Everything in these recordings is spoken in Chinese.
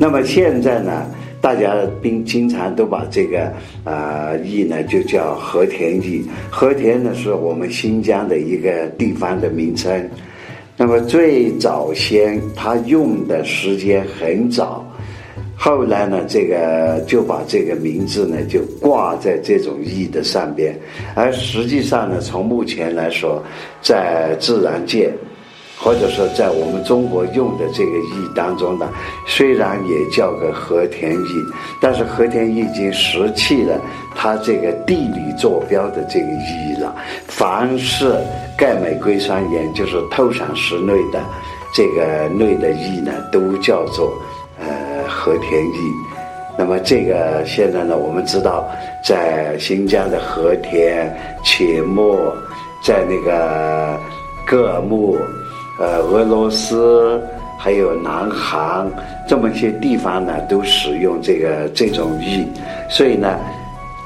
那么现在呢，大家并经常都把这个啊邑呢就叫和田邑。和田呢是我们新疆的一个地方的名称。那么最早先，他用的时间很早。后来呢，这个就把这个名字呢就挂在这种义的上边，而实际上呢，从目前来说，在自然界，或者说在我们中国用的这个义当中呢，虽然也叫个和田玉，但是和田玉已经失去了它这个地理坐标的这个意义了。凡是钙镁硅酸盐，就是透闪石类的这个类的玉呢，都叫做呃。和田玉，那么这个现在呢，我们知道，在新疆的和田、且末，在那个格尔木、呃俄罗斯，还有南韩这么些地方呢，都使用这个这种玉。所以呢，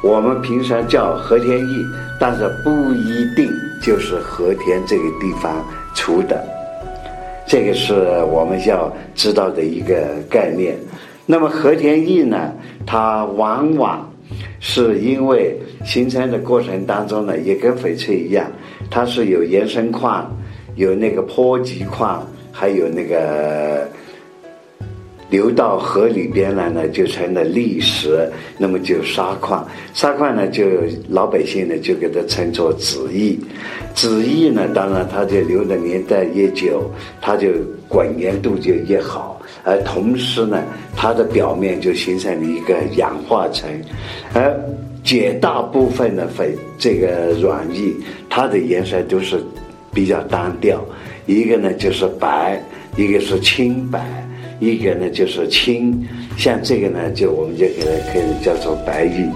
我们平常叫和田玉，但是不一定就是和田这个地方出的。这个是我们要知道的一个概念。那么和田玉呢，它往往是因为形成的过程当中呢，也跟翡翠一样，它是有岩生矿，有那个坡级矿，还有那个。流到河里边来呢，就成了砾石，那么就沙矿，沙矿呢，就老百姓呢就给它称作紫邑，紫邑呢，当然它就留的年代越久，它就滚粘度就越好，而同时呢，它的表面就形成了一个氧化层，而绝大部分的粉这个软玉，它的颜色都是比较单调，一个呢就是白，一个是青白。一个呢就是青，像这个呢就我们就给它可以叫做白玉。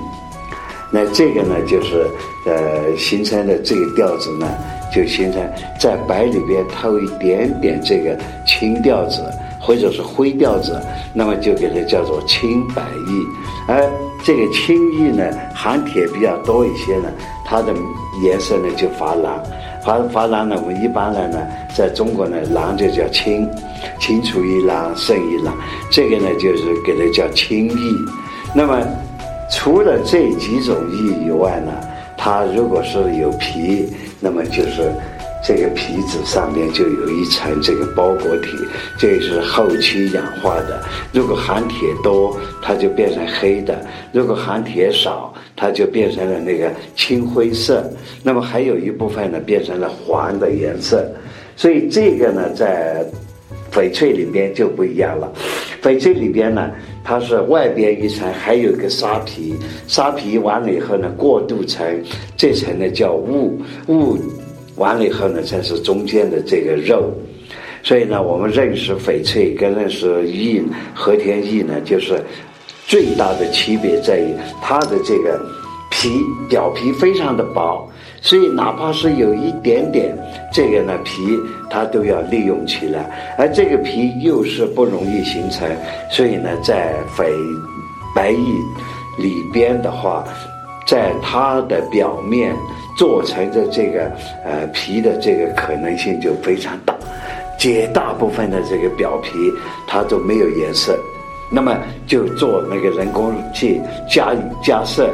那这个呢就是呃形成的这个调子呢，就形成在白里边透一点点这个青调子或者是灰调子，那么就给它叫做青白玉。而这个青玉呢含铁比较多一些呢，它的颜色呢就发蓝。发发狼呢，我们一般来呢，在中国呢，狼就叫青，青出于蓝胜于蓝，这个呢就是给它叫青意。那么除了这几种意以外呢，它如果是有皮，那么就是。这个皮子上面就有一层这个包裹体，这是后期氧化的。如果含铁多，它就变成黑的；如果含铁少，它就变成了那个青灰色。那么还有一部分呢，变成了黄的颜色。所以这个呢，在翡翠里边就不一样了。翡翠里边呢，它是外边一层还有一个沙皮，沙皮完了以后呢，过渡层，这层呢叫雾雾。完了以后呢，才是中间的这个肉，所以呢，我们认识翡翠跟认识玉和田玉呢，就是最大的区别在于它的这个皮表皮非常的薄，所以哪怕是有一点点这个呢皮，它都要利用起来，而这个皮又是不容易形成，所以呢，在翡白玉里边的话，在它的表面。做成的这个呃皮的这个可能性就非常大，绝大部分的这个表皮它都没有颜色，那么就做那个人工去加加色，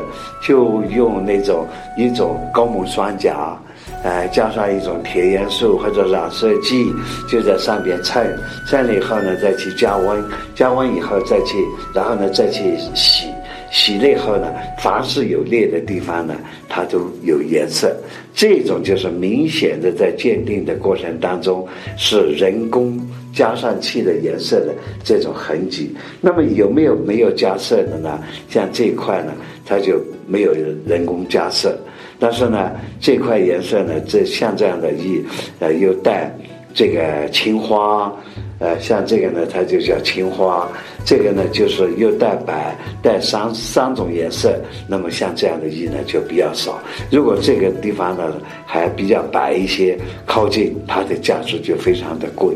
就用那种一种高锰酸钾，呃加上一种铁元素或者染色剂，就在上边蹭，蹭了以后呢再去加温，加温以后再去，然后呢再去洗。洗了以后呢，凡是有裂的地方呢，它都有颜色。这种就是明显的在鉴定的过程当中是人工加上去的颜色的这种痕迹。那么有没有没有加色的呢？像这一块呢，它就没有人工加色。但是呢，这块颜色呢，这像这样的玉，呃，又带这个青花。呃，像这个呢，它就叫青花，这个呢就是又带白，带三三种颜色。那么像这样的玉呢就比较少。如果这个地方呢还比较白一些，靠近它的价值就非常的贵。